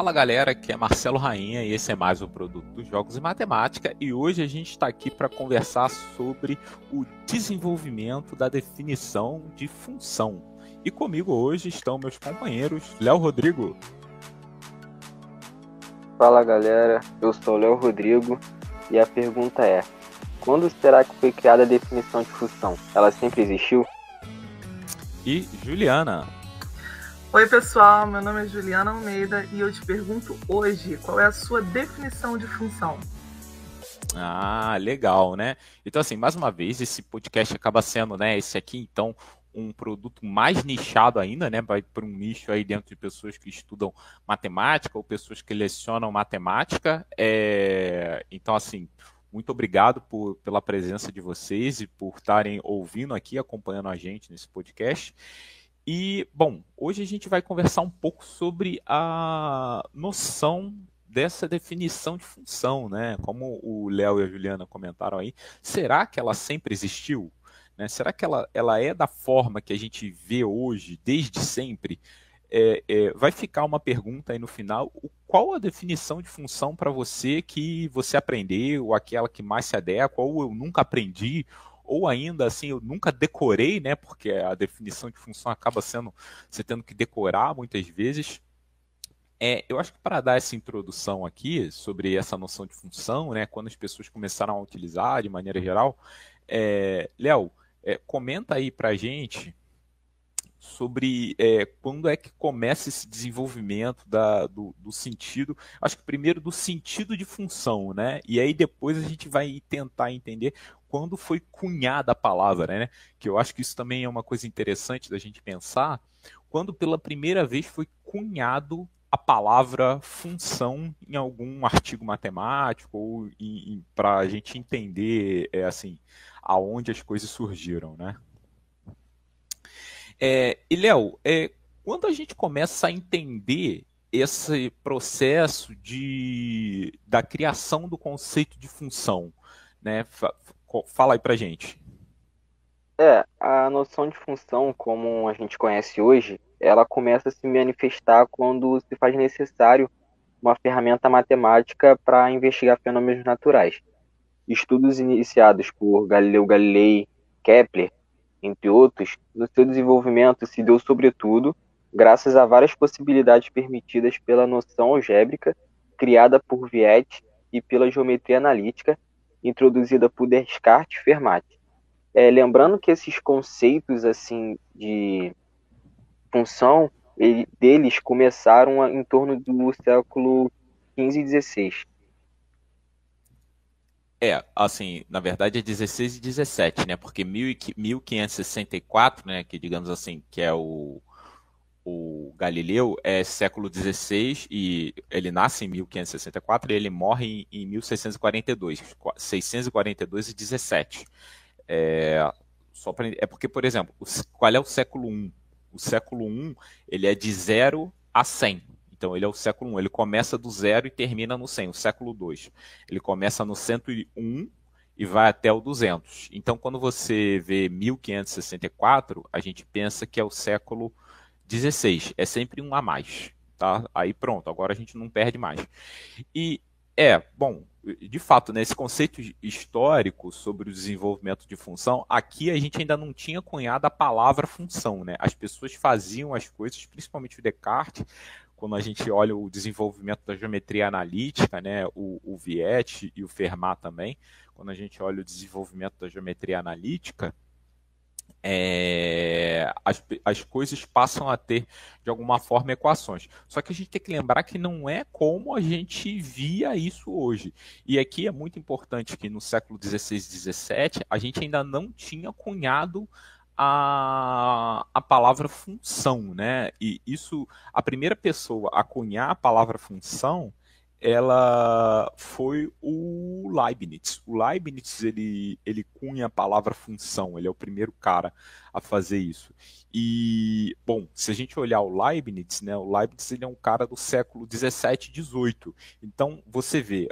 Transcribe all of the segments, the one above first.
Fala galera, aqui é Marcelo Rainha e esse é mais o produto dos Jogos e Matemática e hoje a gente está aqui para conversar sobre o desenvolvimento da definição de função. E comigo hoje estão meus companheiros Léo Rodrigo. Fala galera, eu sou Léo Rodrigo e a pergunta é: quando será que foi criada a definição de função? Ela sempre existiu? E Juliana. Oi, pessoal, meu nome é Juliana Almeida e eu te pergunto hoje qual é a sua definição de função. Ah, legal, né? Então, assim, mais uma vez, esse podcast acaba sendo, né, esse aqui, então, um produto mais nichado ainda, né? Vai para um nicho aí dentro de pessoas que estudam matemática ou pessoas que lecionam matemática. É... Então, assim, muito obrigado por, pela presença de vocês e por estarem ouvindo aqui, acompanhando a gente nesse podcast. E, bom, hoje a gente vai conversar um pouco sobre a noção dessa definição de função, né? Como o Léo e a Juliana comentaram aí, será que ela sempre existiu? Né? Será que ela, ela é da forma que a gente vê hoje, desde sempre? É, é, vai ficar uma pergunta aí no final: qual a definição de função para você que você aprendeu, aquela que mais se adequa, ou eu nunca aprendi, ou ainda assim eu nunca decorei, né? Porque a definição de função acaba sendo você tendo que decorar muitas vezes. É, eu acho que para dar essa introdução aqui sobre essa noção de função, né, quando as pessoas começaram a utilizar de maneira geral, é, Léo, é, comenta aí para a gente sobre é, quando é que começa esse desenvolvimento da, do, do, sentido, acho que primeiro do sentido de função, né? E aí depois a gente vai tentar entender quando foi cunhada a palavra, né? Que eu acho que isso também é uma coisa interessante da gente pensar, quando pela primeira vez foi cunhado a palavra função em algum artigo matemático ou para a gente entender é, assim aonde as coisas surgiram, né? É, e, Léo, é, quando a gente começa a entender esse processo de, da criação do conceito de função, né? Fala aí pra gente. É, a noção de função, como a gente conhece hoje, ela começa a se manifestar quando se faz necessário uma ferramenta matemática para investigar fenômenos naturais. Estudos iniciados por Galileu Galilei, Kepler entre outros, no seu desenvolvimento se deu sobretudo graças a várias possibilidades permitidas pela noção algébrica criada por Viette e pela geometria analítica introduzida por Descartes e Fermat. É, lembrando que esses conceitos assim de função ele, deles começaram em torno do século 15 e 16 é, assim, na verdade é 16 e 17, né? Porque 1564, né, que digamos assim, que é o, o Galileu, é século 16 e ele nasce em 1564 e ele morre em, em 1642, 642 e 17. É, é porque, por exemplo, qual é o século I? O século I, ele é de 0 a 100. Então ele é o século 1, ele começa do zero e termina no 100, o século 2. Ele começa no 101 e vai até o 200. Então quando você vê 1564, a gente pensa que é o século 16, é sempre um a mais, tá? Aí pronto, agora a gente não perde mais. E é, bom, de fato, né, conceito histórico sobre o desenvolvimento de função, aqui a gente ainda não tinha cunhado a palavra função, né? As pessoas faziam as coisas, principalmente o Descartes, quando a gente olha o desenvolvimento da geometria analítica, né, o, o Viette e o Fermat também, quando a gente olha o desenvolvimento da geometria analítica, é, as, as coisas passam a ter, de alguma forma, equações. Só que a gente tem que lembrar que não é como a gente via isso hoje. E aqui é muito importante que no século XVI e XVII a gente ainda não tinha cunhado a, a palavra função, né? E isso, a primeira pessoa a cunhar a palavra função ela foi o Leibniz. O Leibniz ele, ele cunha a palavra função, ele é o primeiro cara a fazer isso. E, bom, se a gente olhar o Leibniz, né, o Leibniz ele é um cara do século 17 e 18. Então, você vê,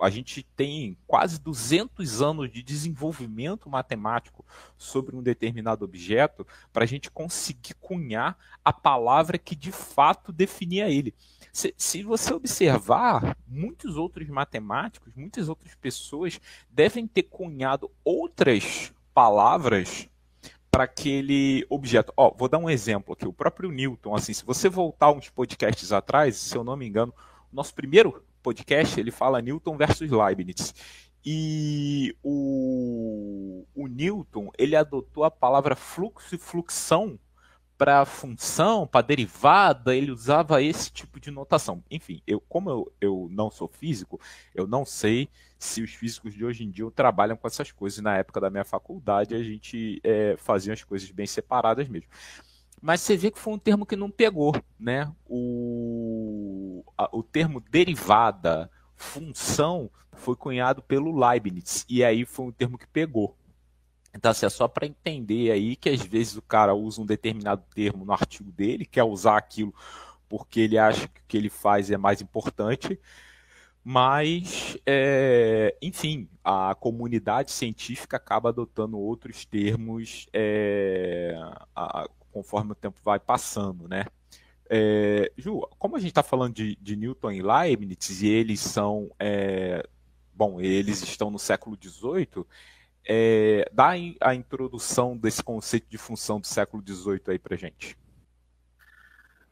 a gente tem quase 200 anos de desenvolvimento matemático sobre um determinado objeto para a gente conseguir cunhar a palavra que de fato definia ele. Se, se, você observar, muitos outros matemáticos, muitas outras pessoas devem ter cunhado outras palavras para aquele objeto. Ó, vou dar um exemplo aqui. O próprio Newton, assim, se você voltar uns podcasts atrás, se eu não me engano, nosso primeiro podcast ele fala Newton versus Leibniz. E o, o Newton ele adotou a palavra fluxo e fluxão para função, para derivada, ele usava esse tipo de notação. Enfim, eu, como eu, eu não sou físico, eu não sei se os físicos de hoje em dia trabalham com essas coisas. Na época da minha faculdade, a gente é, fazia as coisas bem separadas mesmo. Mas você vê que foi um termo que não pegou, né? O, a, o termo derivada, função, foi cunhado pelo Leibniz, e aí foi um termo que pegou. Então, assim, é só para entender aí que às vezes o cara usa um determinado termo no artigo dele, quer usar aquilo porque ele acha que o que ele faz é mais importante, mas, é, enfim, a comunidade científica acaba adotando outros termos é, a, conforme o tempo vai passando, né? É, Ju, como a gente está falando de, de, Newton e Leibniz e eles são, é, bom, eles estão no século XVIII, é, dá a introdução desse conceito de função do século XVIII aí para gente.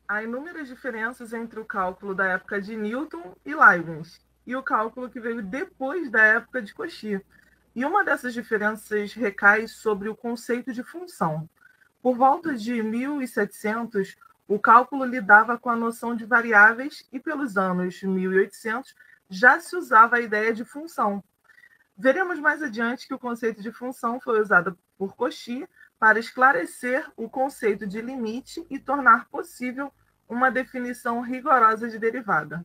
Há inúmeras diferenças entre o cálculo da época de Newton e Leibniz e o cálculo que veio depois da época de Cauchy. E uma dessas diferenças recai sobre o conceito de função. Por volta de 1700, o cálculo lidava com a noção de variáveis e pelos anos 1800 já se usava a ideia de função, Veremos mais adiante que o conceito de função foi usado por Cauchy para esclarecer o conceito de limite e tornar possível uma definição rigorosa de derivada.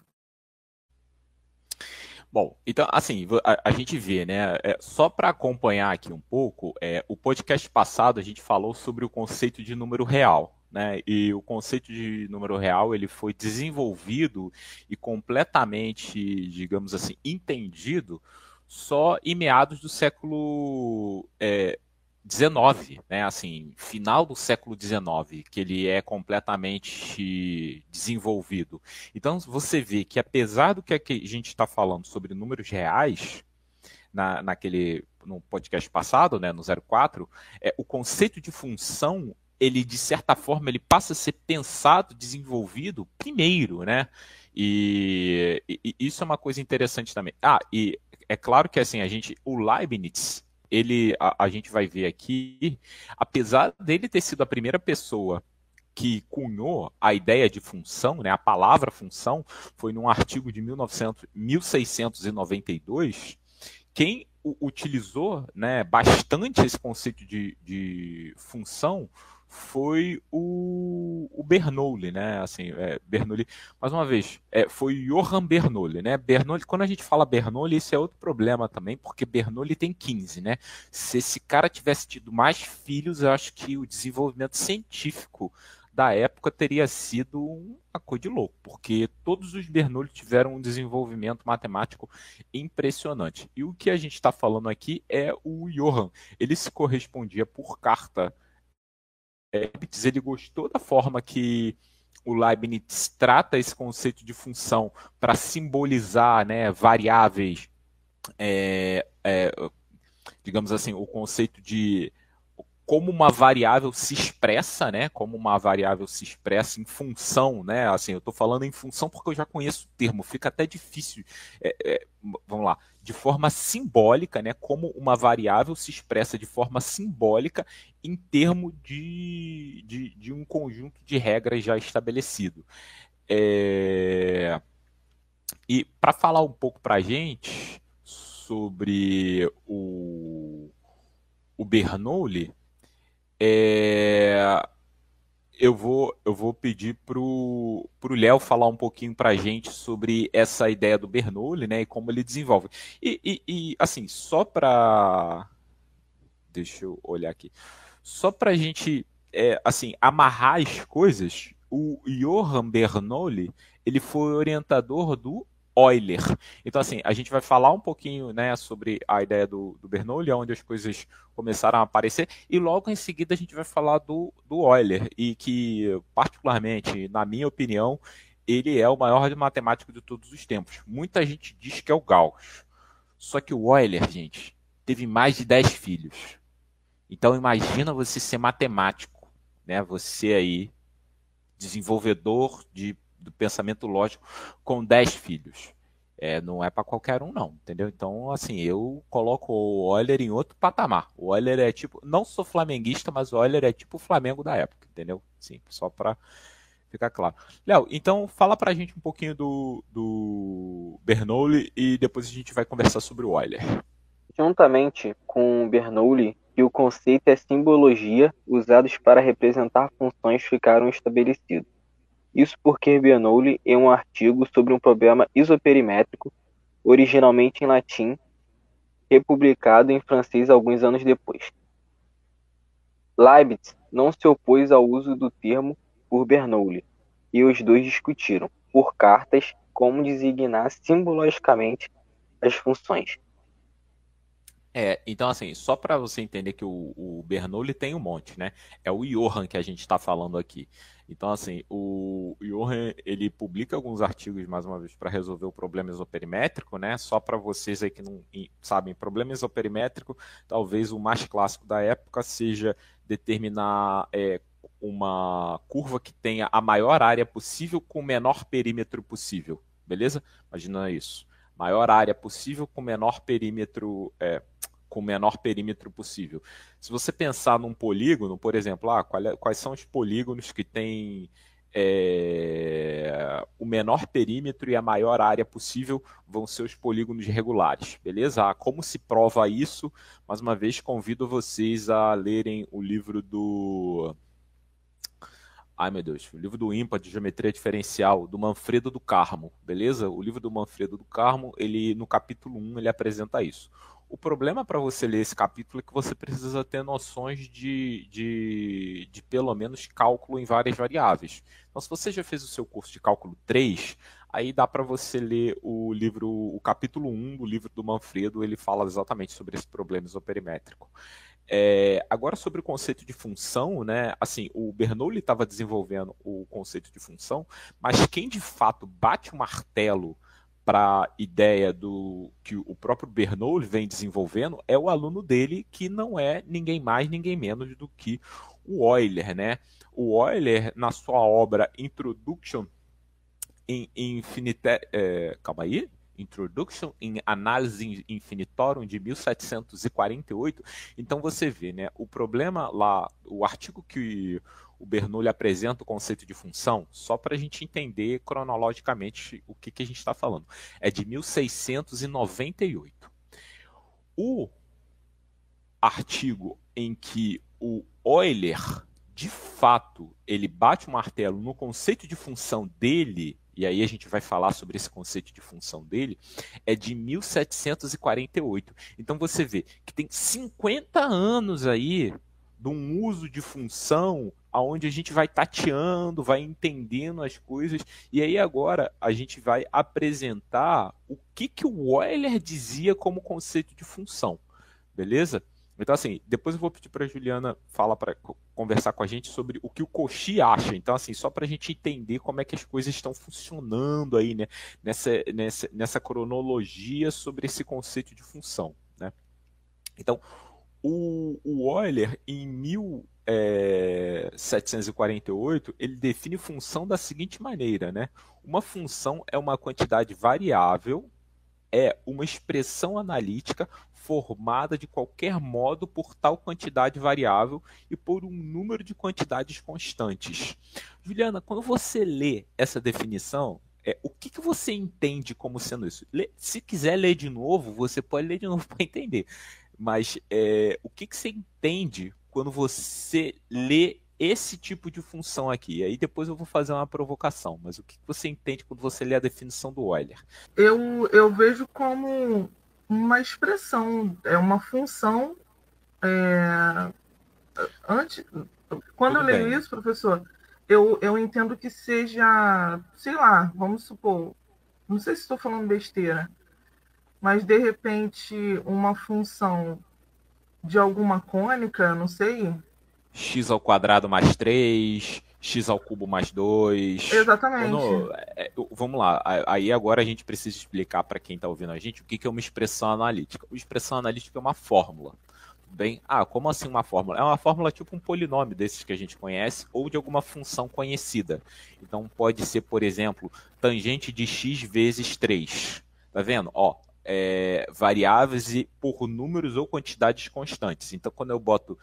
Bom, então, assim, a, a gente vê, né? É, só para acompanhar aqui um pouco, é, o podcast passado a gente falou sobre o conceito de número real, né? E o conceito de número real ele foi desenvolvido e completamente, digamos assim, entendido só em meados do século é, 19, né? Assim, final do século 19, que ele é completamente desenvolvido. Então você vê que apesar do que a gente está falando sobre números reais na, naquele no podcast passado, né, no 04, é, o conceito de função ele de certa forma ele passa a ser pensado, desenvolvido primeiro, né? E, e, isso é uma coisa interessante também. Ah, e é claro que assim, a gente, o Leibniz, ele, a, a gente vai ver aqui, apesar dele ter sido a primeira pessoa que cunhou a ideia de função, né, a palavra função, foi num artigo de 1900, 1692. Quem utilizou né, bastante esse conceito de, de função foi o, o Bernoulli, né? Assim, é, Bernoulli, mais uma vez, é, foi Johann Bernoulli, né? Bernoulli, quando a gente fala Bernoulli, isso é outro problema também, porque Bernoulli tem 15, né? Se esse cara tivesse tido mais filhos, eu acho que o desenvolvimento científico da época teria sido uma coisa de louco, porque todos os Bernoulli tiveram um desenvolvimento matemático impressionante. E o que a gente está falando aqui é o Johann. Ele se correspondia por carta Leibniz ele gostou da forma que o Leibniz trata esse conceito de função para simbolizar né, variáveis, é, é, digamos assim, o conceito de como uma variável se expressa, né? Como uma variável se expressa em função, né? Assim, eu estou falando em função porque eu já conheço o termo, fica até difícil. É, é, vamos lá, de forma simbólica, né? Como uma variável se expressa de forma simbólica em termos de, de, de um conjunto de regras já estabelecido. É... E para falar um pouco para a gente sobre o, o Bernoulli, é, eu vou, eu vou pedir pro pro Léo falar um pouquinho para a gente sobre essa ideia do Bernoulli, né, e como ele desenvolve. E, e, e assim, só para deixa eu olhar aqui, só para a gente é, assim amarrar as coisas, o Johann Bernoulli ele foi orientador do Euler. Então, assim, a gente vai falar um pouquinho né, sobre a ideia do, do Bernoulli, onde as coisas começaram a aparecer, e logo em seguida a gente vai falar do, do Euler, e que, particularmente, na minha opinião, ele é o maior matemático de todos os tempos. Muita gente diz que é o Gauss. Só que o Euler, gente, teve mais de 10 filhos. Então imagina você ser matemático, né? Você aí, desenvolvedor de do pensamento lógico com 10 filhos. É, não é para qualquer um, não, entendeu? Então, assim, eu coloco o Euler em outro patamar. O Euler é tipo, não sou flamenguista, mas o Euler é tipo o Flamengo da época, entendeu? Sim, só para ficar claro. Léo, então fala para a gente um pouquinho do, do Bernoulli e depois a gente vai conversar sobre o Euler. Juntamente com Bernoulli e o conceito é simbologia usados para representar funções ficaram estabelecidos. Isso porque Bernoulli, em um artigo sobre um problema isoperimétrico, originalmente em latim, republicado em francês alguns anos depois. Leibniz não se opôs ao uso do termo por Bernoulli, e os dois discutiram, por cartas, como designar simbologicamente as funções. É, então assim, só para você entender que o, o, Bernoulli tem um monte, né? É o Johann que a gente está falando aqui. Então assim, o Johann ele publica alguns artigos mais uma vez para resolver o problema isoperimétrico, né? Só para vocês aí que não sabem, problema isoperimétrico, talvez o mais clássico da época seja determinar é, uma curva que tenha a maior área possível com o menor perímetro possível, beleza? Imagina isso maior área possível com menor perímetro, é, com o menor perímetro possível. Se você pensar num polígono, por exemplo, ah, é, quais são os polígonos que têm é, o menor perímetro e a maior área possível vão ser os polígonos regulares, beleza? Ah, como se prova isso? Mais uma vez, convido vocês a lerem o livro do Ai meu Deus, o livro do IMPA de geometria diferencial do Manfredo do Carmo, beleza? O livro do Manfredo do Carmo, ele no capítulo 1, ele apresenta isso. O problema para você ler esse capítulo é que você precisa ter noções de, de, de pelo menos cálculo em várias variáveis. Então, se você já fez o seu curso de cálculo 3, aí dá para você ler o livro, o capítulo 1 do livro do Manfredo, ele fala exatamente sobre esse problema isoperimétrico. É, agora sobre o conceito de função, né? Assim, o Bernoulli estava desenvolvendo o conceito de função, mas quem de fato bate o martelo para a ideia do que o próprio Bernoulli vem desenvolvendo é o aluno dele, que não é ninguém mais, ninguém menos do que o Euler, né? O Euler, na sua obra Introduction in Infinite... É, calma aí. Introduction in Analysis Infinitorum de 1748. Então você vê, né, o problema lá, o artigo que o Bernoulli apresenta o conceito de função, só para a gente entender cronologicamente o que, que a gente está falando, é de 1698. O artigo em que o Euler, de fato, ele bate o martelo no conceito de função dele e aí a gente vai falar sobre esse conceito de função dele, é de 1748. Então você vê que tem 50 anos aí de um uso de função aonde a gente vai tateando, vai entendendo as coisas, e aí agora a gente vai apresentar o que, que o Euler dizia como conceito de função, beleza? Então, assim, depois eu vou pedir para a Juliana falar para conversar com a gente sobre o que o Coxi acha. Então, assim, só para a gente entender como é que as coisas estão funcionando aí, né? Nessa, nessa, nessa cronologia sobre esse conceito de função, né? Então, o, o Euler, em 1748, é, ele define função da seguinte maneira, né? Uma função é uma quantidade variável, é uma expressão analítica formada de qualquer modo por tal quantidade variável e por um número de quantidades constantes. Juliana, quando você lê essa definição, é, o que, que você entende como sendo isso? Lê, se quiser ler de novo, você pode ler de novo para entender. Mas é, o que, que você entende quando você lê esse tipo de função aqui. E aí depois eu vou fazer uma provocação. Mas o que você entende quando você lê a definição do Euler? Eu, eu vejo como uma expressão, é uma função. É... Antes, quando Tudo eu leio bem. isso, professor, eu, eu entendo que seja, sei lá, vamos supor, não sei se estou falando besteira, mas de repente uma função de alguma cônica, não sei. x ao quadrado mais 3, x ao cubo mais 2. Exatamente. Quando, é, vamos lá, aí agora a gente precisa explicar para quem está ouvindo a gente o que, que é uma expressão analítica. Uma expressão analítica é uma fórmula. Bem, ah, como assim uma fórmula? É uma fórmula tipo um polinômio desses que a gente conhece ou de alguma função conhecida. Então pode ser, por exemplo, tangente de x vezes 3. Tá vendo? Ó, é, variáveis e por números ou quantidades constantes. Então, quando eu boto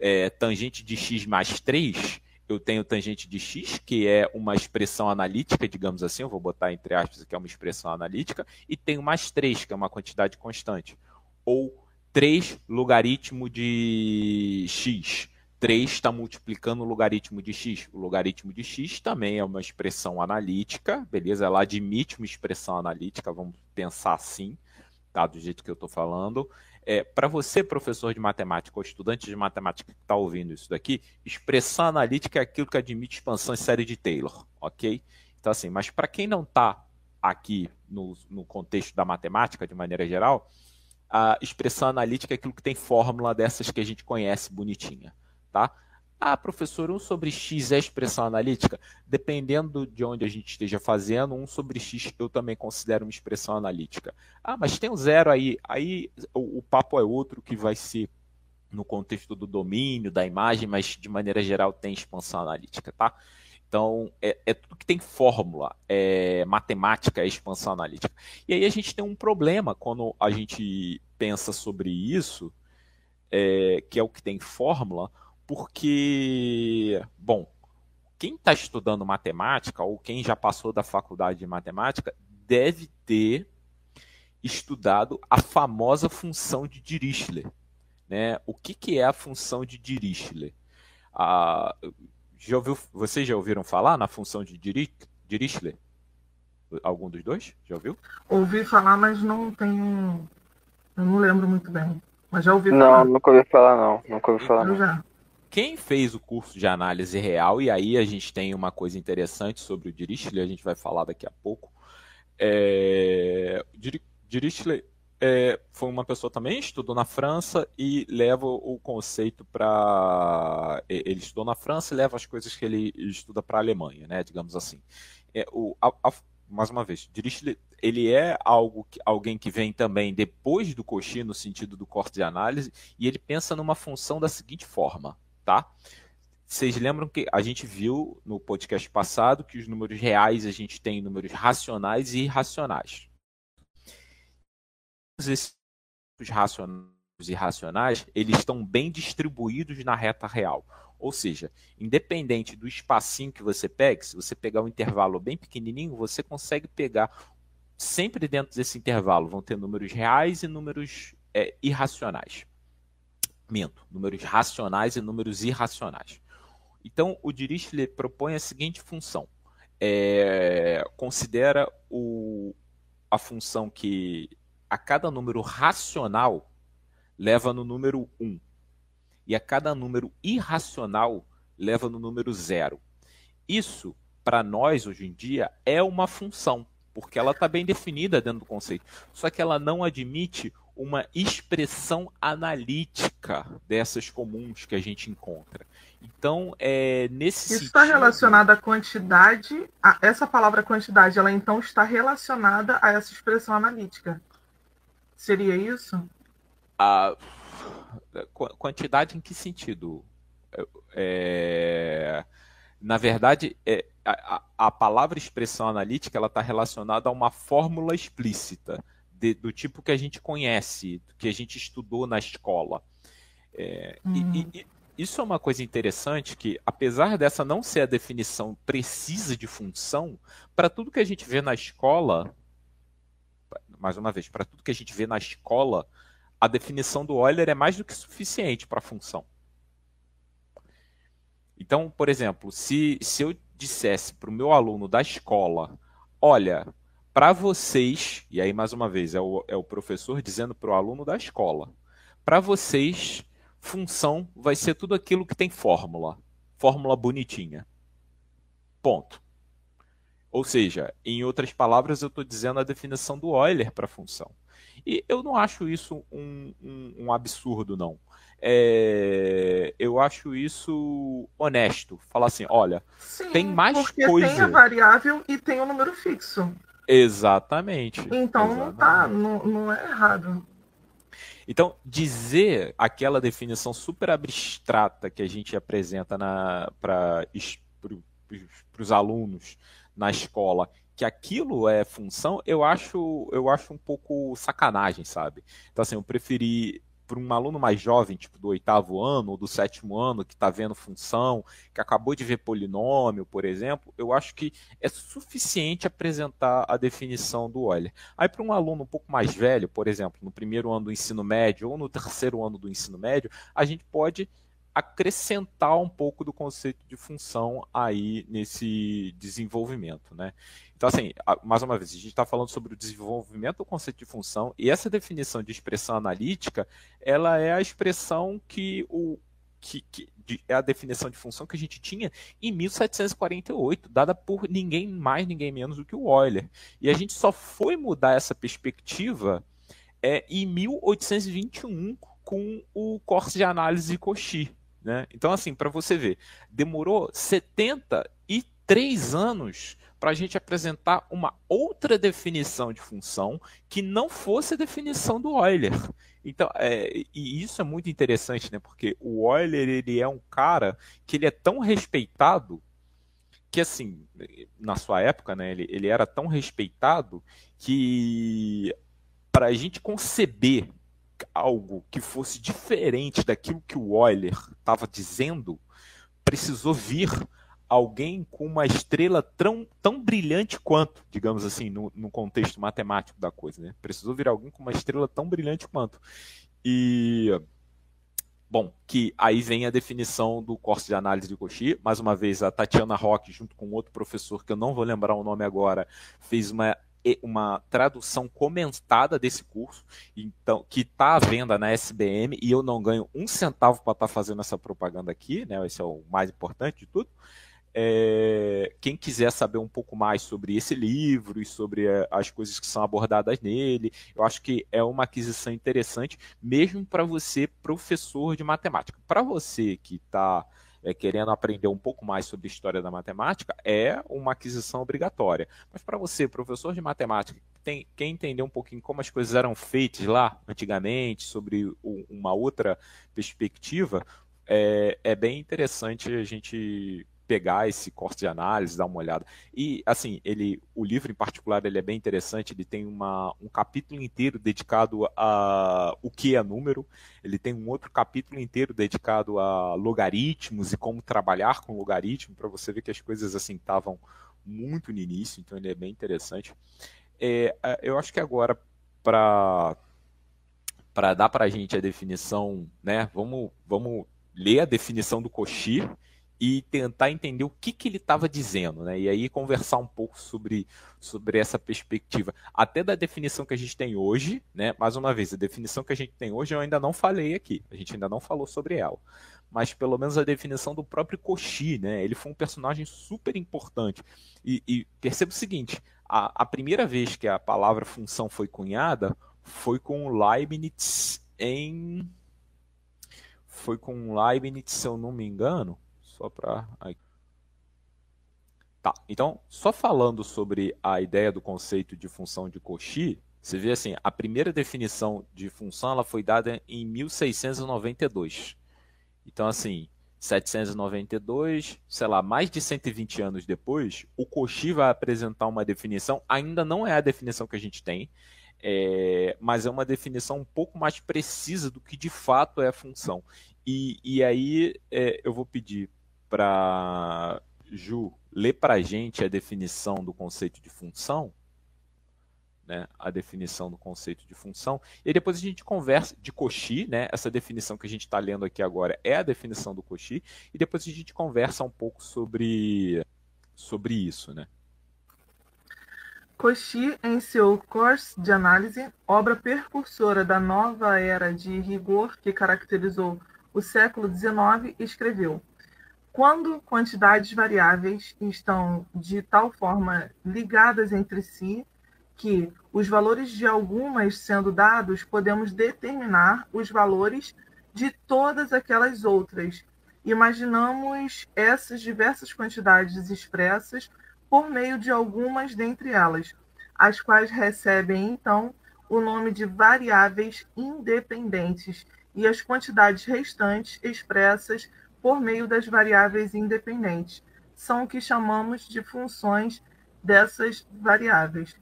é, tangente de x mais 3, eu tenho tangente de x, que é uma expressão analítica, digamos assim, eu vou botar entre aspas que é uma expressão analítica, e tenho mais 3, que é uma quantidade constante. Ou 3 logaritmo de x. 3 está multiplicando o logaritmo de x. O logaritmo de x também é uma expressão analítica, beleza? Ela admite uma expressão analítica, vamos pensar assim, tá? Do jeito que eu estou falando. É, Para você, professor de matemática ou estudante de matemática que está ouvindo isso daqui, expressão analítica é aquilo que admite expansão em série de Taylor, ok? Então, assim, mas para quem não está aqui no, no contexto da matemática, de maneira geral, a expressão analítica é aquilo que tem fórmula dessas que a gente conhece bonitinha tá? Ah, professor, 1 sobre x é expressão analítica? Dependendo de onde a gente esteja fazendo, 1 sobre x eu também considero uma expressão analítica. Ah, mas tem um zero aí. Aí o, o papo é outro que vai ser no contexto do domínio, da imagem, mas de maneira geral tem expansão analítica, tá? Então, é, é, tudo que tem fórmula, é matemática, é expansão analítica. E aí a gente tem um problema quando a gente pensa sobre isso, é, que é o que tem fórmula, porque, bom, quem está estudando matemática ou quem já passou da faculdade de matemática deve ter estudado a famosa função de Dirichlet. Né? O que, que é a função de Dirichlet? Ah, já ouviu, vocês já ouviram falar na função de Dirichlet? Algum dos dois? Já ouviu? Ouvi falar, mas não tenho. Eu não lembro muito bem. Mas já ouvi falar. Não, nunca ouvi falar, não. Nunca ouvi falar. Eu não. já quem fez o curso de análise real, e aí a gente tem uma coisa interessante sobre o Dirichlet, a gente vai falar daqui a pouco. É, Dirichlet é, foi uma pessoa também, estudou na França e leva o conceito para. Ele estudou na França e leva as coisas que ele estuda para a Alemanha, né, digamos assim. É, o, a, a, mais uma vez, Dirichlet, ele é algo que, alguém que vem também depois do Cauchy, no sentido do corte de análise, e ele pensa numa função da seguinte forma tá? Vocês lembram que a gente viu no podcast passado que os números reais a gente tem números racionais e irracionais. Esses racionais e irracionais, eles estão bem distribuídos na reta real. Ou seja, independente do espacinho que você pegue, se você pegar um intervalo bem pequenininho, você consegue pegar sempre dentro desse intervalo. Vão ter números reais e números é, irracionais minto, números racionais e números irracionais. Então, o Dirichlet propõe a seguinte função. É, considera o, a função que a cada número racional leva no número 1 e a cada número irracional leva no número 0. Isso, para nós, hoje em dia, é uma função, porque ela está bem definida dentro do conceito. Só que ela não admite uma expressão analítica dessas comuns que a gente encontra. Então, é, nesse Isso está relacionado à quantidade. A, essa palavra quantidade, ela então está relacionada a essa expressão analítica. Seria isso? A quantidade em que sentido? É, na verdade, é, a, a, palavra expressão analítica ela está relacionada a uma fórmula explícita de, do tipo que a gente conhece, que a gente estudou na escola. É, uhum. e, e, isso é uma coisa interessante que, apesar dessa não ser a definição precisa de função, para tudo que a gente vê na escola, mais uma vez, para tudo que a gente vê na escola, a definição do Euler é mais do que suficiente para a função. Então, por exemplo, se, se eu dissesse para o meu aluno da escola, olha, para vocês, e aí mais uma vez, é o, é o professor dizendo para o aluno da escola, para vocês, função vai ser tudo aquilo que tem fórmula, fórmula bonitinha. Ponto. Ou seja, em outras palavras, eu estou dizendo a definição do Euler para a função. E eu não acho isso um, um, um absurdo, não. É, eu acho isso honesto. Falar assim, olha, Sim, tem mais porque coisa. Tem a variável e tem o um número fixo. Exatamente. Então exatamente. não tá, não, não é errado. Então, dizer aquela definição super abstrata que a gente apresenta para os alunos na escola que aquilo é função, eu acho, eu acho um pouco sacanagem, sabe? Então, assim, eu preferi para um aluno mais jovem, tipo do oitavo ano ou do sétimo ano, que está vendo função, que acabou de ver polinômio, por exemplo, eu acho que é suficiente apresentar a definição do Euler. Aí para um aluno um pouco mais velho, por exemplo, no primeiro ano do ensino médio ou no terceiro ano do ensino médio, a gente pode acrescentar um pouco do conceito de função aí nesse desenvolvimento, né? Então, assim, mais uma vez, a gente está falando sobre o desenvolvimento do conceito de função e essa definição de expressão analítica, ela é a expressão que o que, que de, é a definição de função que a gente tinha em 1748, dada por ninguém mais, ninguém menos do que o Euler. E a gente só foi mudar essa perspectiva é, em 1821 com o corte de análise Cauchy. Né? Então, assim, para você ver, demorou 73 anos para a gente apresentar uma outra definição de função que não fosse a definição do Euler. Então, é, e isso é muito interessante, né? Porque o Euler ele é um cara que ele é tão respeitado que assim, na sua época, né, ele, ele era tão respeitado que para a gente conceber algo que fosse diferente daquilo que o Euler estava dizendo, precisou vir alguém com uma estrela tão, tão brilhante quanto, digamos assim, no, no, contexto matemático da coisa. Né? Precisou vir alguém com uma estrela tão brilhante quanto. E. Bom, que aí vem a definição do curso de análise de Cauchy. Mais uma vez, a Tatiana Roque, junto com outro professor, que eu não vou lembrar o nome agora, fez uma uma tradução comentada desse curso, então que está à venda na SBM e eu não ganho um centavo para estar tá fazendo essa propaganda aqui, né? Esse é o mais importante de tudo. É, quem quiser saber um pouco mais sobre esse livro e sobre é, as coisas que são abordadas nele, eu acho que é uma aquisição interessante, mesmo para você, professor de matemática. Para você que está é, querendo aprender um pouco mais sobre história da matemática, é uma aquisição obrigatória. Mas para você, professor de matemática, tem, quer entender um pouquinho como as coisas eram feitas lá antigamente, sobre o, uma outra perspectiva, é, é bem interessante a gente pegar esse corte de análise, dar uma olhada. E assim, ele, o livro em particular, ele é bem interessante. Ele tem uma, um capítulo inteiro dedicado a o que é número. Ele tem um outro capítulo inteiro dedicado a logaritmos e como trabalhar com logaritmo para você ver que as coisas assim estavam muito no início. Então ele é bem interessante. É, eu acho que agora para para dar para a gente a definição, né? Vamos, vamos ler a definição do Cauchy e tentar entender o que, que ele estava dizendo, né? E aí conversar um pouco sobre, sobre essa perspectiva, até da definição que a gente tem hoje, né? Mais uma vez, a definição que a gente tem hoje eu ainda não falei aqui, a gente ainda não falou sobre ela, mas pelo menos a definição do próprio Cauchy, né? Ele foi um personagem super importante e, e perceba o seguinte: a, a primeira vez que a palavra função foi cunhada foi com Leibniz em foi com Leibniz, se eu não me engano, só para. Tá, então, só falando sobre a ideia do conceito de função de Cauchy, você vê assim, a primeira definição de função ela foi dada em 1692. Então, assim, 792, sei lá, mais de 120 anos depois, o Cauchy vai apresentar uma definição, ainda não é a definição que a gente tem, é, mas é uma definição um pouco mais precisa do que de fato é a função. E, e aí é, eu vou pedir para Ju ler para a gente a definição do conceito de função? né, a definição do conceito de função. E depois a gente conversa de Cauchy, né, essa definição que a gente está lendo aqui agora é a definição do Cauchy, e depois a gente conversa um pouco sobre, sobre isso. Né. Cauchy, em seu Course de Análise, obra precursora da nova era de rigor que caracterizou o século XIX, escreveu quando quantidades variáveis estão de tal forma ligadas entre si que os valores de algumas sendo dados, podemos determinar os valores de todas aquelas outras. Imaginamos essas diversas quantidades expressas por meio de algumas dentre elas, as quais recebem então o nome de variáveis independentes e as quantidades restantes expressas por meio das variáveis independentes. São o que chamamos de funções dessas variáveis.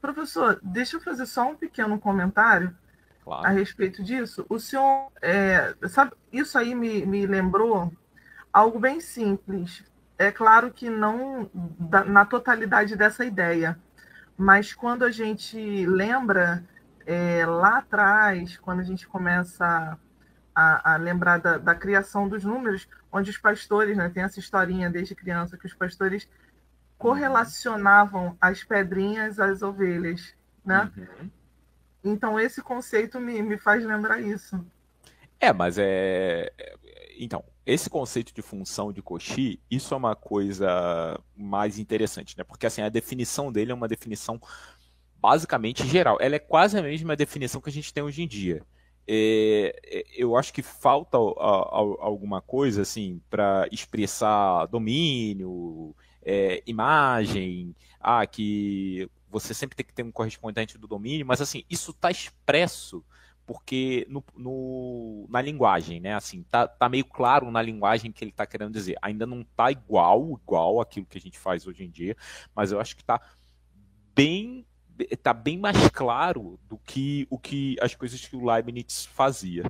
Professor, deixa eu fazer só um pequeno comentário claro. a respeito disso. O senhor, é, sabe, isso aí me, me lembrou algo bem simples. É claro que não da, na totalidade dessa ideia, mas quando a gente lembra é, lá atrás, quando a gente começa a, a lembrar da, da, criação dos números, onde os pastores, né, tem essa historinha desde criança, que os pastores correlacionavam as pedrinhas às ovelhas, né? Uhum. Então esse conceito me, me faz lembrar isso. É, mas é. Então, esse conceito de função de Cauchy, isso é uma coisa mais interessante, né? Porque assim, a definição dele é uma definição basicamente geral. Ela é quase a mesma definição que a gente tem hoje em dia. É, é, eu acho que falta alguma coisa assim para expressar domínio, é, imagem, ah, que você sempre tem que ter um correspondente do domínio, mas assim isso está expresso porque no, no, na linguagem, né? Assim, tá, tá meio claro na linguagem que ele está querendo dizer. Ainda não tá igual, igual aquilo que a gente faz hoje em dia, mas eu acho que está bem está bem mais claro do que o que as coisas que o Leibniz fazia.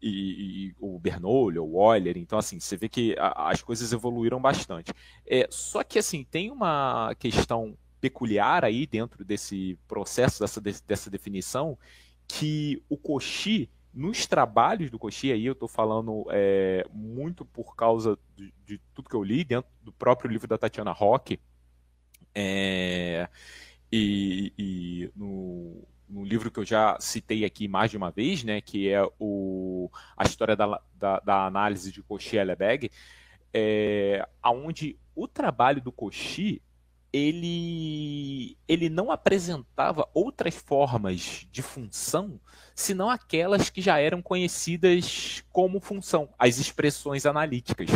E, e, o Bernoulli, o Euler, então assim, você vê que a, as coisas evoluíram bastante. É, só que assim, tem uma questão peculiar aí dentro desse processo, dessa, dessa definição, que o Cauchy, nos trabalhos do Cauchy, aí eu estou falando é, muito por causa de, de, tudo que eu li, dentro do próprio livro da Tatiana Roque, é, e, e no, no, livro que eu já citei aqui mais de uma vez, né, que é o, a história da, da, da análise de Cauchy-Lebesgue, é, onde o trabalho do Cauchy ele, ele não apresentava outras formas de função senão aquelas que já eram conhecidas como função, as expressões analíticas.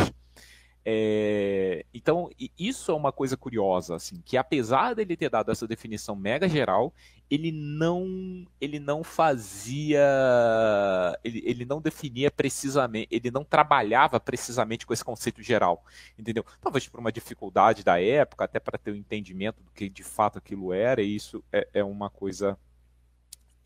É, então, isso é uma coisa curiosa, assim, que apesar dele ter dado essa definição mega geral, ele não, ele não fazia, ele, ele não definia precisamente, ele não trabalhava precisamente com esse conceito geral, entendeu? Talvez por uma dificuldade da época, até para ter o um entendimento do que de fato aquilo era, e isso é, é uma coisa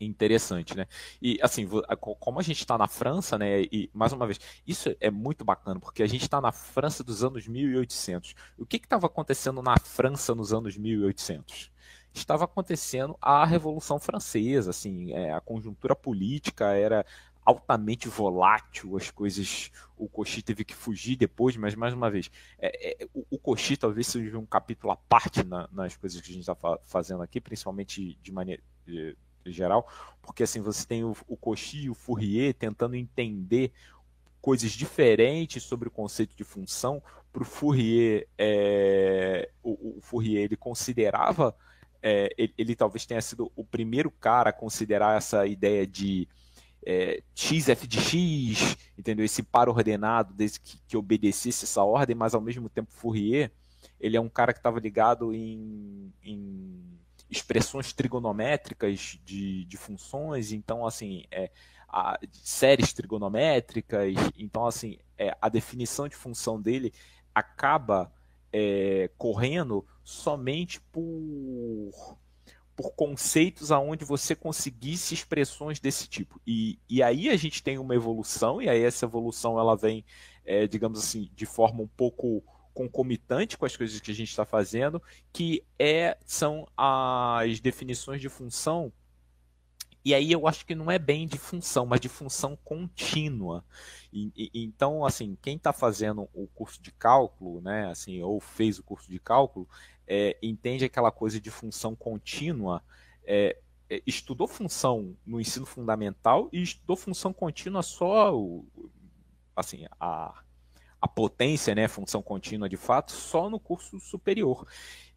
interessante, né? E assim, como a gente está na França, né? E mais uma vez, isso é muito bacana porque a gente está na França dos anos 1800. O que estava acontecendo na França nos anos 1800? Estava acontecendo a Revolução Francesa, assim, é, a conjuntura política era altamente volátil, as coisas. O Cochi teve que fugir depois, mas mais uma vez, é, é, o, o Cochi talvez seja um capítulo à parte na, nas coisas que a gente está fa fazendo aqui, principalmente de maneira. De, geral, porque assim você tem o, o Cauchy e o Fourier tentando entender coisas diferentes sobre o conceito de função. Para o Fourier, é, o, Fourier ele considerava, é, ele, ele, talvez tenha sido o primeiro cara a considerar essa ideia de é, f de x, entendeu? Esse par ordenado desde que, que obedecesse essa ordem, mas ao mesmo tempo Fourier ele é um cara que estava ligado em, em expressões trigonométricas de, de funções, então assim, é, a, séries trigonométricas, então assim, é, a definição de função dele acaba é, correndo somente por por conceitos aonde você conseguisse expressões desse tipo. E, e aí a gente tem uma evolução, e aí essa evolução ela vem, é, digamos assim, de forma um pouco concomitante com as coisas que a gente está fazendo, que é, são as definições de função. E aí eu acho que não é bem de função, mas de função contínua. E, e, então, assim, quem está fazendo o curso de cálculo, né, assim, ou fez o curso de cálculo, é, entende aquela coisa de função contínua. É, é estudou função no ensino fundamental e estudou função contínua só, assim, a a potência, né, função contínua de fato, só no curso superior.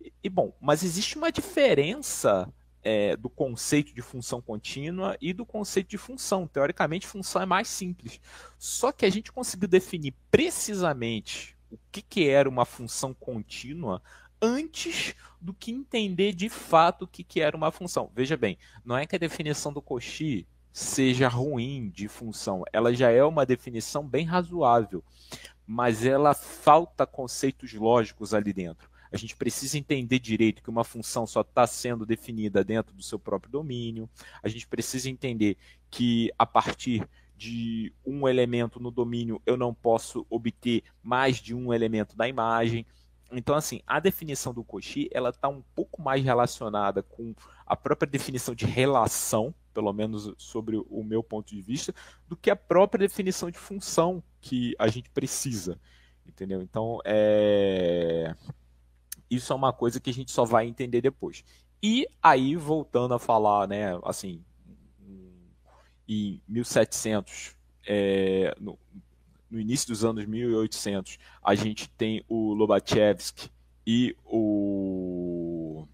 E, e bom, mas existe uma diferença é, do conceito de função contínua e do conceito de função. Teoricamente, função é mais simples. Só que a gente conseguiu definir precisamente o que, que era uma função contínua antes do que entender de fato o que, que era uma função. Veja bem, não é que a definição do Cauchy seja ruim de função, ela já é uma definição bem razoável mas ela falta conceitos lógicos ali dentro. A gente precisa entender direito que uma função só está sendo definida dentro do seu próprio domínio. A gente precisa entender que a partir de um elemento no domínio eu não posso obter mais de um elemento da imagem. Então, assim, a definição do Cauchy ela está um pouco mais relacionada com a própria definição de relação, pelo menos sobre o meu ponto de vista, do que a própria definição de função que a gente precisa, entendeu? Então, é... isso é uma coisa que a gente só vai entender depois. E aí, voltando a falar, né, assim, em 1700, é, no, no início dos anos 1800, a gente tem o Lobachevsky e o,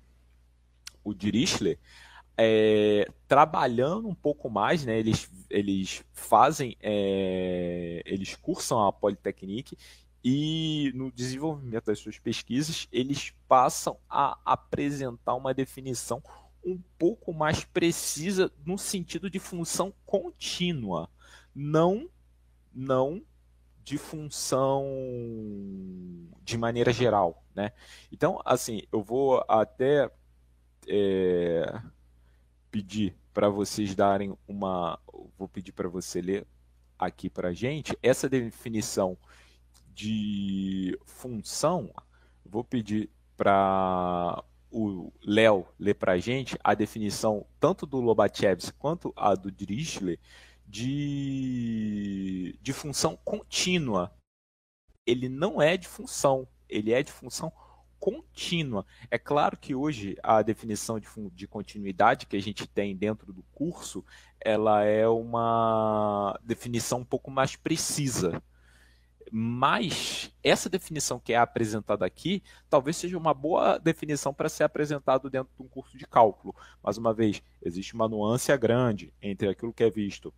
o Dirichlet é, trabalhando um pouco mais, né, eles, eles fazem, é, eles cursam a Polytechnique e no desenvolvimento das suas pesquisas eles passam a apresentar uma definição um pouco mais precisa no sentido de função contínua, não não de função de maneira geral, né? Então, assim, eu vou até é, pedir para vocês darem uma, vou pedir para você ler aqui para a gente essa definição de função. Vou pedir para o Léo ler para a gente a definição tanto do Lobachevsky quanto a do Dirichlet de, de função contínua. Ele não é de função, ele é de função contínua. É claro que hoje a definição de, de continuidade que a gente tem dentro do curso, ela é uma definição um pouco mais precisa. Mas essa definição que é apresentada aqui, talvez seja uma boa definição para ser apresentado dentro de um curso de cálculo. Mais uma vez, existe uma nuance grande entre aquilo que é visto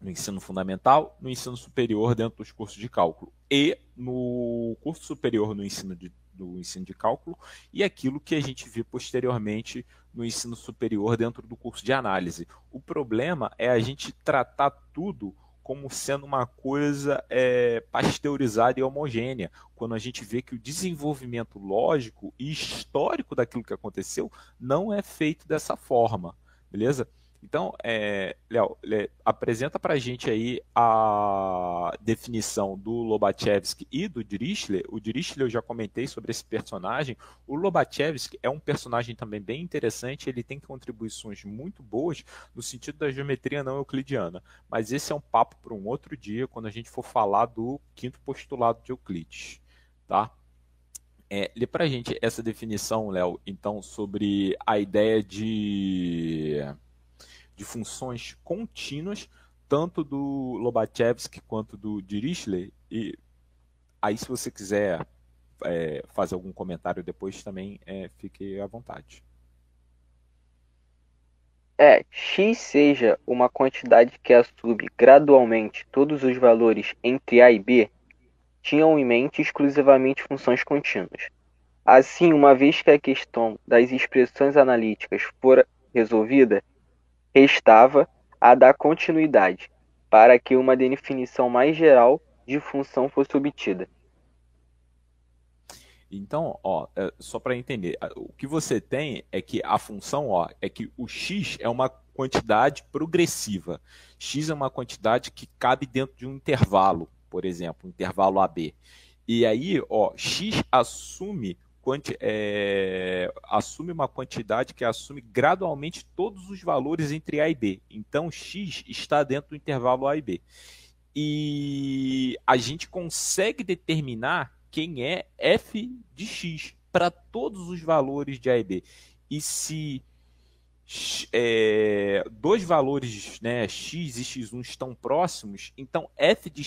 no ensino fundamental, no ensino superior dentro dos cursos de cálculo e no curso superior no ensino de, do ensino de cálculo e aquilo que a gente vê posteriormente no ensino superior dentro do curso de análise. O problema é a gente tratar tudo como sendo uma coisa é, pasteurizada e homogênea, quando a gente vê que o desenvolvimento lógico e histórico daquilo que aconteceu não é feito dessa forma, beleza? Então, é, Léo, apresenta para a gente aí a definição do Lobachevsky e do Dirichlet. O Dirichlet eu já comentei sobre esse personagem. O Lobachevsky é um personagem também bem interessante. Ele tem contribuições muito boas no sentido da geometria não euclidiana. Mas esse é um papo para um outro dia, quando a gente for falar do quinto postulado de Euclides. Tá? É, lê para a gente essa definição, Léo, então, sobre a ideia de de funções contínuas, tanto do Lobachevsky quanto do Dirichlet. E aí, se você quiser é, fazer algum comentário depois, também é, fique à vontade. É, x seja uma quantidade que assume gradualmente todos os valores entre a e b, tinham em mente exclusivamente funções contínuas. Assim, uma vez que a questão das expressões analíticas for resolvida, restava a da continuidade, para que uma definição mais geral de função fosse obtida. Então, ó, é, só para entender, o que você tem é que a função, ó, é que o x é uma quantidade progressiva. x é uma quantidade que cabe dentro de um intervalo, por exemplo, um intervalo AB. E aí, ó, x assume quanti, é, assume uma quantidade que assume gradualmente todos os valores entre A e B. Então, x está dentro do intervalo A e B. E a gente consegue determinar quem é f de x para todos os valores de A e B. E se é, dois valores, né, x e x1 estão próximos, então f de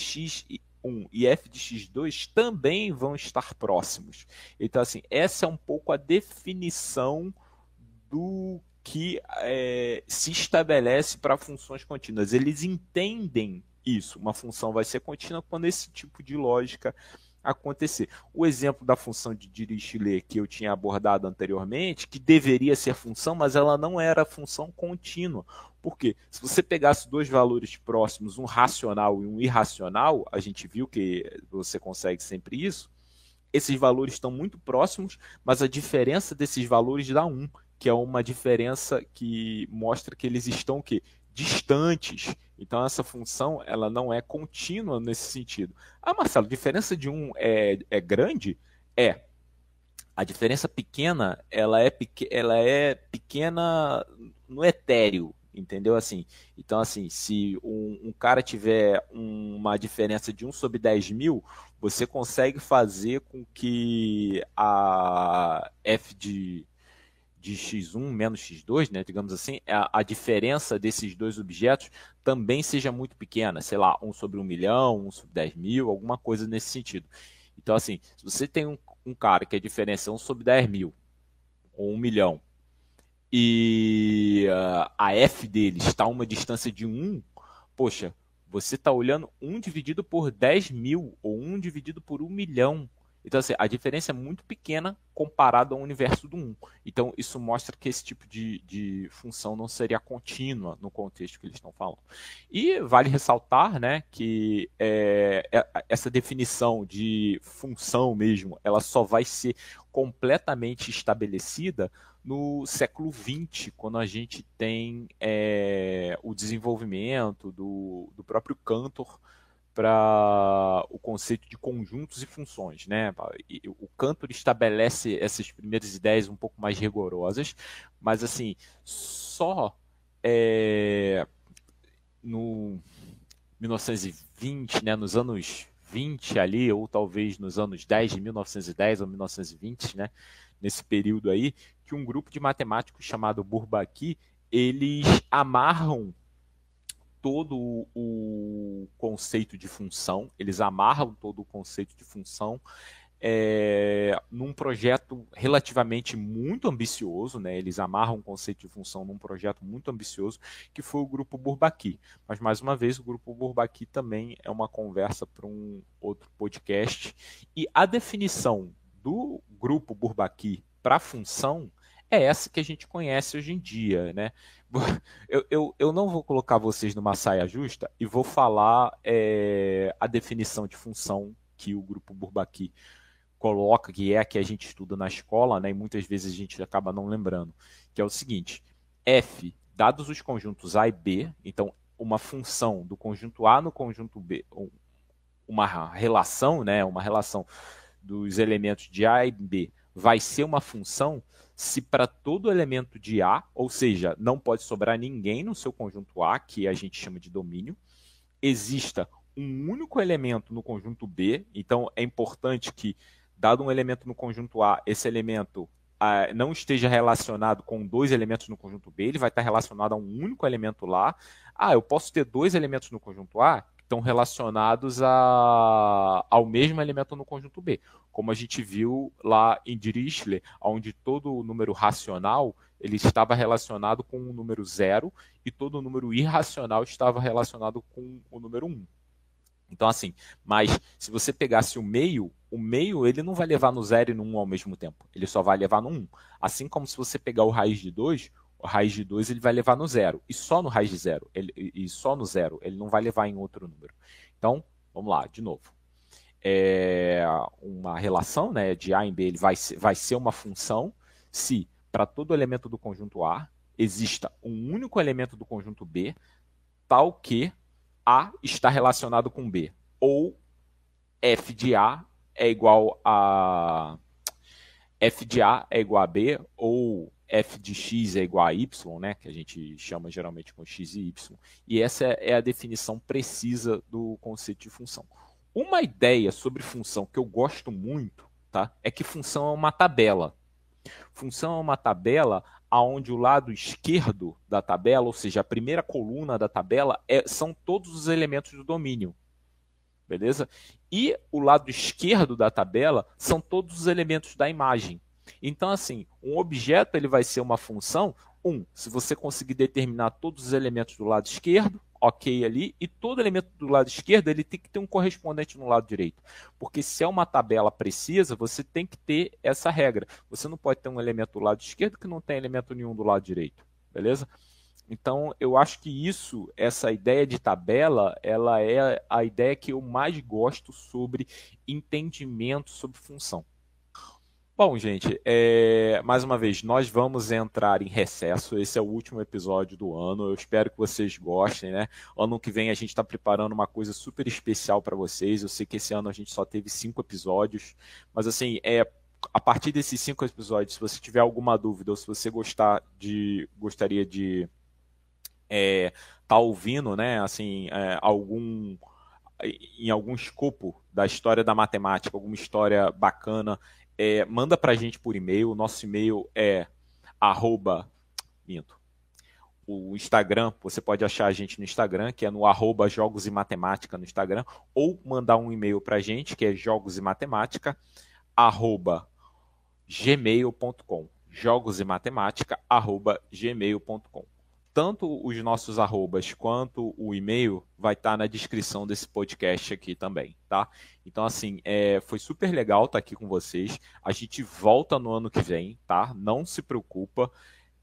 x1 e f de x2 também vão estar próximos. Então, assim, essa é um pouco a definição do que é, se estabelece para funções contínuas. Eles entendem isso. Uma função vai ser contínua quando esse tipo de lógica acontecer. O exemplo da função de Dirichlet que eu tinha abordado anteriormente, que deveria ser função, mas ela não era função contínua. Por quê? Se você pegasse dois valores próximos, um racional e um irracional, a gente viu que você consegue sempre isso, esses valores estão muito próximos, mas a diferença desses valores dá 1, que é uma diferença que mostra que eles estão? Distantes. Então essa função ela não é contínua nesse sentido. Ah, Marcelo, a diferença de um é, é grande? É. A diferença pequena, ela é, ela é pequena no etéreo, entendeu? Assim, então, assim, se um, um cara tiver um, uma diferença de 1 sobre 10 mil, você consegue fazer com que a f de de x1 menos x2, né, digamos assim, a, a, diferença desses dois objetos também seja muito pequena, sei lá, 1 sobre 1 milhão, 1 sobre 10 mil, alguma coisa nesse sentido. Então, assim, se você tem um, um cara que a diferença é 1 sobre 10 mil, ou 1 milhão, e uh, a f dele está a uma distância de 1, poxa, você está olhando 1 dividido por 10 mil, ou 1 dividido por 1 milhão. Então, assim, a diferença é muito pequena comparado ao universo do 1. Então, isso mostra que esse tipo de, de função não seria contínua no contexto que eles estão falando. E vale ressaltar né, que é, é essa definição de função mesmo, ela só vai ser completamente estabelecida no século XX, quando a gente tem é, o desenvolvimento do, do próprio Cantor para o conceito de conjuntos e funções. Né? O Cantor estabelece essas primeiras ideias um pouco mais rigorosas, mas assim, só é, no 1920, né, nos anos 20 ali, ou talvez nos anos 10 de 1910 ou 1920, né, nesse período aí, que um grupo de matemáticos chamado Bourbaki, eles amarram todo o conceito de função, eles amarram todo o conceito de função é, num projeto relativamente muito ambicioso, né? eles amarram o conceito de função num projeto muito ambicioso, que foi o Grupo Bourbaki. Mas, mais uma vez, o Grupo Bourbaki também é uma conversa para um outro podcast. E a definição do Grupo Bourbaki para função é essa que a gente conhece hoje em dia, né? Eu, eu, eu não vou colocar vocês numa saia justa e vou falar é, a definição de função que o grupo Bourbaki coloca, que é a que a gente estuda na escola, né? E muitas vezes a gente acaba não lembrando, que é o seguinte: f, dados os conjuntos A e B, então uma função do conjunto A no conjunto B, uma relação, né? Uma relação dos elementos de A e B vai ser uma função se para todo elemento de A, ou seja, não pode sobrar ninguém no seu conjunto A, que a gente chama de domínio, exista um único elemento no conjunto B, então é importante que, dado um elemento no conjunto A, esse elemento ah, não esteja relacionado com dois elementos no conjunto B, ele vai estar relacionado a um único elemento lá. Ah, eu posso ter dois elementos no conjunto A que estão relacionados a, ao mesmo elemento no conjunto B como a gente viu lá em Dirichlet, onde todo número racional ele estava relacionado com o número zero e todo número irracional estava relacionado com o número 1. Um. Então, assim, mas se você pegasse o meio, o meio ele não vai levar no zero e no 1 um ao mesmo tempo. Ele só vai levar no 1. Um. Assim como se você pegar o raiz de 2, o raiz de 2 ele vai levar no zero. E só no raiz de zero. Ele, e só no zero. Ele não vai levar em outro número. Então, vamos lá, de novo é, uma relação né, de A em B, ele vai, vai ser uma função se para todo elemento do conjunto A exista um único elemento do conjunto B, tal que A está relacionado com B, ou f de A é igual a f de A é igual a B, ou f de x é igual a y, né, que a gente chama geralmente com x e y. E essa é a definição precisa do conceito de função. Uma ideia sobre função que eu gosto muito tá, é que função é uma tabela. Função é uma tabela onde o lado esquerdo da tabela, ou seja, a primeira coluna da tabela, é, são todos os elementos do domínio. Beleza? E o lado esquerdo da tabela são todos os elementos da imagem. Então, assim, um objeto ele vai ser uma função, um, se você conseguir determinar todos os elementos do lado esquerdo, ok ali, e todo elemento do lado esquerdo ele tem que ter um correspondente no lado direito. Porque se é uma tabela precisa, você tem que ter essa regra. Você não pode ter um elemento do lado esquerdo que não tem elemento nenhum do lado direito. Beleza? Então, eu acho que isso, essa ideia de tabela, ela é a ideia que eu mais gosto sobre entendimento sobre função. Bom, gente, é... mais uma vez, nós vamos entrar em recesso. Esse é o último episódio do ano. Eu espero que vocês gostem, né? Ano que vem a gente está preparando uma coisa super especial para vocês. Eu sei que esse ano a gente só teve cinco episódios, mas assim, é a partir desses cinco episódios, se você tiver alguma dúvida ou se você gostar de gostaria de é, tá ouvindo, né? Assim, é, algum em algum escopo da história da matemática, alguma história bacana, é, manda para a gente por e-mail. Nosso e-mail é arroba, minto, o Instagram, você pode achar a gente no Instagram, que é no arroba Jogos e Matemática no Instagram, ou mandar um e-mail para a gente, que é jogos e matemática, arroba gmail.com. Jogos e matemática, arroba gmail.com tanto os nossos arrobas quanto o e-mail vai estar tá na descrição desse podcast aqui também, tá? Então, assim, é, foi super legal estar tá aqui com vocês. A gente volta no ano que vem, tá? Não se preocupa.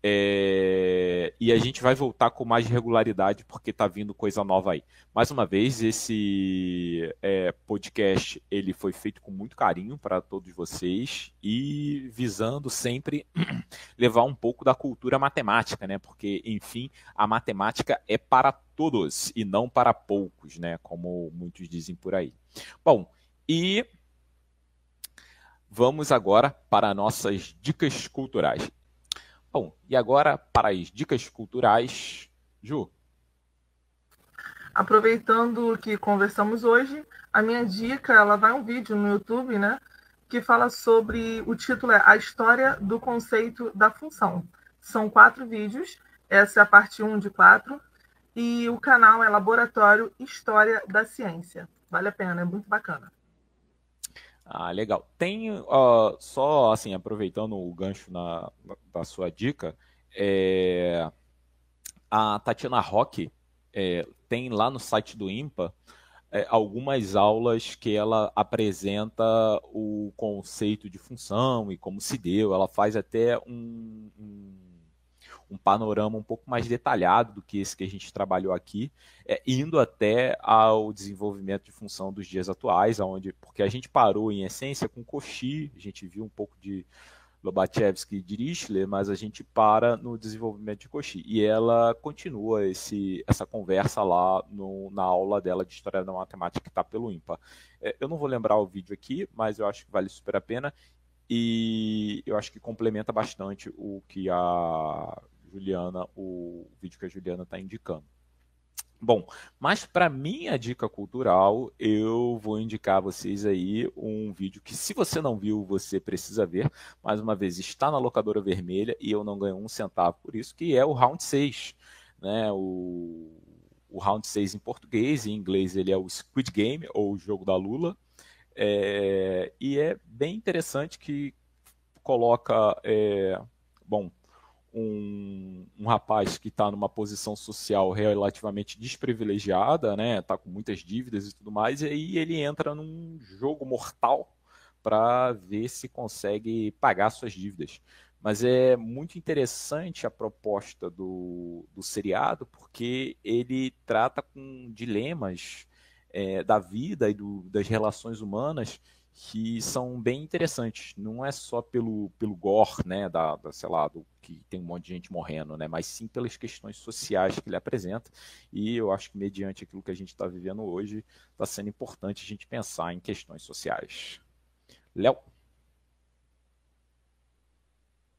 É... E a gente vai voltar com mais regularidade porque está vindo coisa nova aí. Mais uma vez, esse é, podcast ele foi feito com muito carinho para todos vocês e visando sempre levar um pouco da cultura matemática, né? Porque, enfim, a matemática é para todos e não para poucos, né? Como muitos dizem por aí. Bom, e vamos agora para nossas dicas culturais. Bom, e agora para as dicas culturais. Ju. Aproveitando que conversamos hoje, a minha dica, ela vai um vídeo no YouTube, né? Que fala sobre, o título é A História do Conceito da Função. São quatro vídeos, essa é a parte 1 de quatro, e o canal é Laboratório História da Ciência. Vale a pena, é muito bacana. Ah, legal. Tem uh, só assim, aproveitando o gancho na, da sua dica, é, a Tatiana Roque é, tem lá no site do IMPA é, algumas aulas que ela apresenta o conceito de função e como se deu. Ela faz até um, um um panorama um pouco mais detalhado do que esse que a gente trabalhou aqui, é, indo até ao desenvolvimento de função dos dias atuais, onde, porque a gente parou em essência com Cauchy, a gente viu um pouco de Lobachevsky e Dirichlet, mas a gente para no desenvolvimento de Cauchy. E ela continua esse, essa conversa lá no, na aula dela de História da Matemática que está pelo IMPA. É, eu não vou lembrar o vídeo aqui, mas eu acho que vale super a pena. E eu acho que complementa bastante o que a Juliana, o vídeo que a Juliana está indicando. Bom, mas para minha dica cultural, eu vou indicar a vocês aí um vídeo que, se você não viu, você precisa ver. Mais uma vez, está na locadora vermelha e eu não ganho um centavo por isso, que é o Round 6. Né? O, o Round 6 em português, em inglês ele é o Squid Game, ou o Jogo da Lula. É, e é bem interessante que coloca, é, bom, um, um rapaz que está numa posição social relativamente desprivilegiada, né? Está com muitas dívidas e tudo mais, e aí ele entra num jogo mortal para ver se consegue pagar suas dívidas. Mas é muito interessante a proposta do, do seriado, porque ele trata com dilemas é, da vida e do, das relações humanas que são bem interessantes. Não é só pelo, pelo gore, né, da, da, sei lá, do que tem um monte de gente morrendo, né, mas sim pelas questões sociais que ele apresenta. E eu acho que mediante aquilo que a gente está vivendo hoje, está sendo importante a gente pensar em questões sociais. Léo.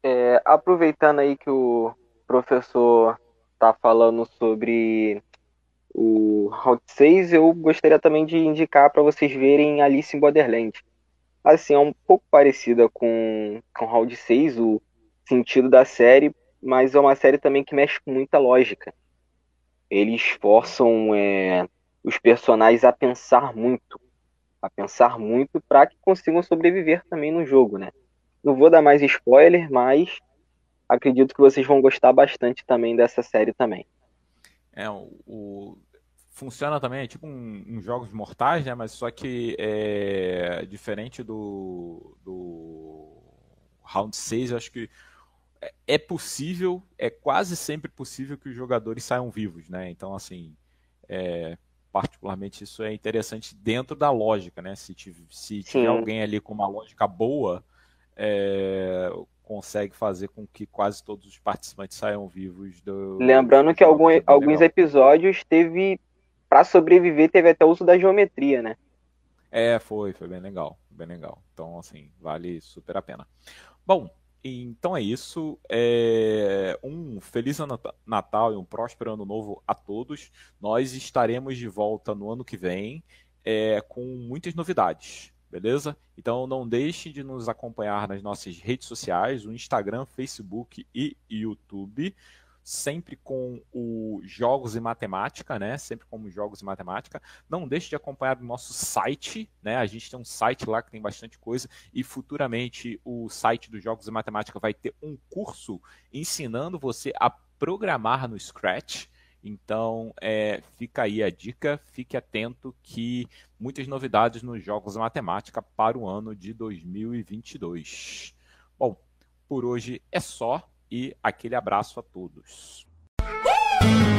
É, aproveitando aí que o professor está falando sobre o Round 6, eu gostaria também de indicar para vocês verem Alice em Borderland. Assim, é um pouco parecida com, com Round 6, o sentido da série, mas é uma série também que mexe com muita lógica. Eles forçam é, os personagens a pensar muito, a pensar muito para que consigam sobreviver também no jogo, né? Não vou dar mais spoiler, mas acredito que vocês vão gostar bastante também dessa série também. É, o funciona também, é tipo um, um, Jogos Mortais, né? Mas só que é diferente do, do Round 6, eu acho que é, é possível, é quase sempre possível que os jogadores saiam vivos, né? Então, assim, é, particularmente isso é interessante dentro da lógica, né? Se, tiver, se tiver alguém ali com uma lógica boa, é, consegue fazer com que quase todos os participantes saiam vivos do. Lembrando que algum, alguns episódios teve para sobreviver teve até o uso da geometria, né? É, foi, foi bem legal, bem legal. Então, assim, vale super a pena. Bom, então é isso. É... Um feliz Natal e um próspero ano novo a todos. Nós estaremos de volta no ano que vem é, com muitas novidades, beleza? Então não deixe de nos acompanhar nas nossas redes sociais, o Instagram, Facebook e YouTube sempre com o Jogos e Matemática, né? Sempre como Jogos e Matemática. Não deixe de acompanhar o nosso site, né? A gente tem um site lá que tem bastante coisa e futuramente o site dos Jogos e Matemática vai ter um curso ensinando você a programar no Scratch. Então, é, fica aí a dica, fique atento que muitas novidades nos Jogos e Matemática para o ano de 2022. Bom, por hoje é só e aquele abraço a todos. Uh!